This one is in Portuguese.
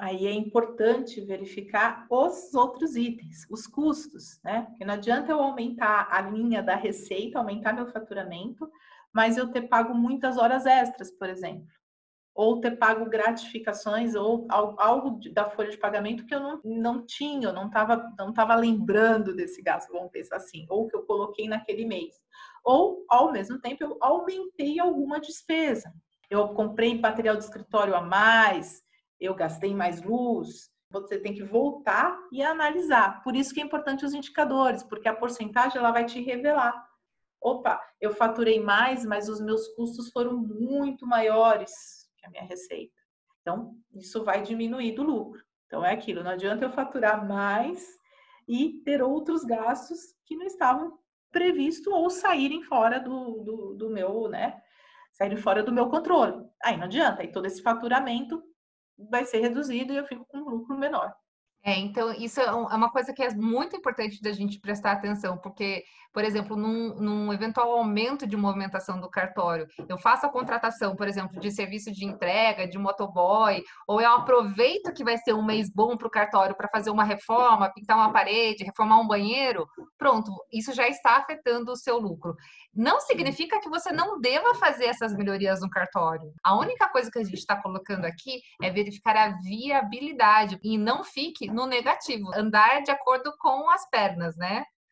aí é importante verificar os outros itens, os custos, né? Porque não adianta eu aumentar a linha da receita, aumentar meu faturamento, mas eu ter pago muitas horas extras, por exemplo. Ou ter pago gratificações ou algo da folha de pagamento que eu não, não tinha, eu não estava não tava lembrando desse gasto, vamos pensar assim, ou que eu coloquei naquele mês. Ou, ao mesmo tempo, eu aumentei alguma despesa. Eu comprei material de escritório a mais, eu gastei mais luz, você tem que voltar e analisar. Por isso que é importante os indicadores, porque a porcentagem ela vai te revelar. Opa, eu faturei mais, mas os meus custos foram muito maiores que a minha receita. Então, isso vai diminuir do lucro. Então, é aquilo, não adianta eu faturar mais e ter outros gastos que não estavam previstos ou saírem fora do, do, do meu, né? Saírem fora do meu controle. Aí não adianta, aí todo esse faturamento vai ser reduzido e eu fico com um lucro menor. É, então isso é, é uma coisa que é muito importante da gente prestar atenção, porque, por exemplo, num, num, eventual aumento de movimentação do cartório, eu faço a contratação, por exemplo, de serviço de entrega, de motoboy, ou eu aproveito que vai ser um mês bom para o cartório para fazer uma reforma, pintar uma parede, reformar um banheiro, pronto, isso já está afetando o seu lucro. Não significa que você não deva fazer essas melhorias no cartório. A única coisa que a gente está colocando aqui é verificar a viabilidade e não fique no negativo, andar de acordo com as pernas, né?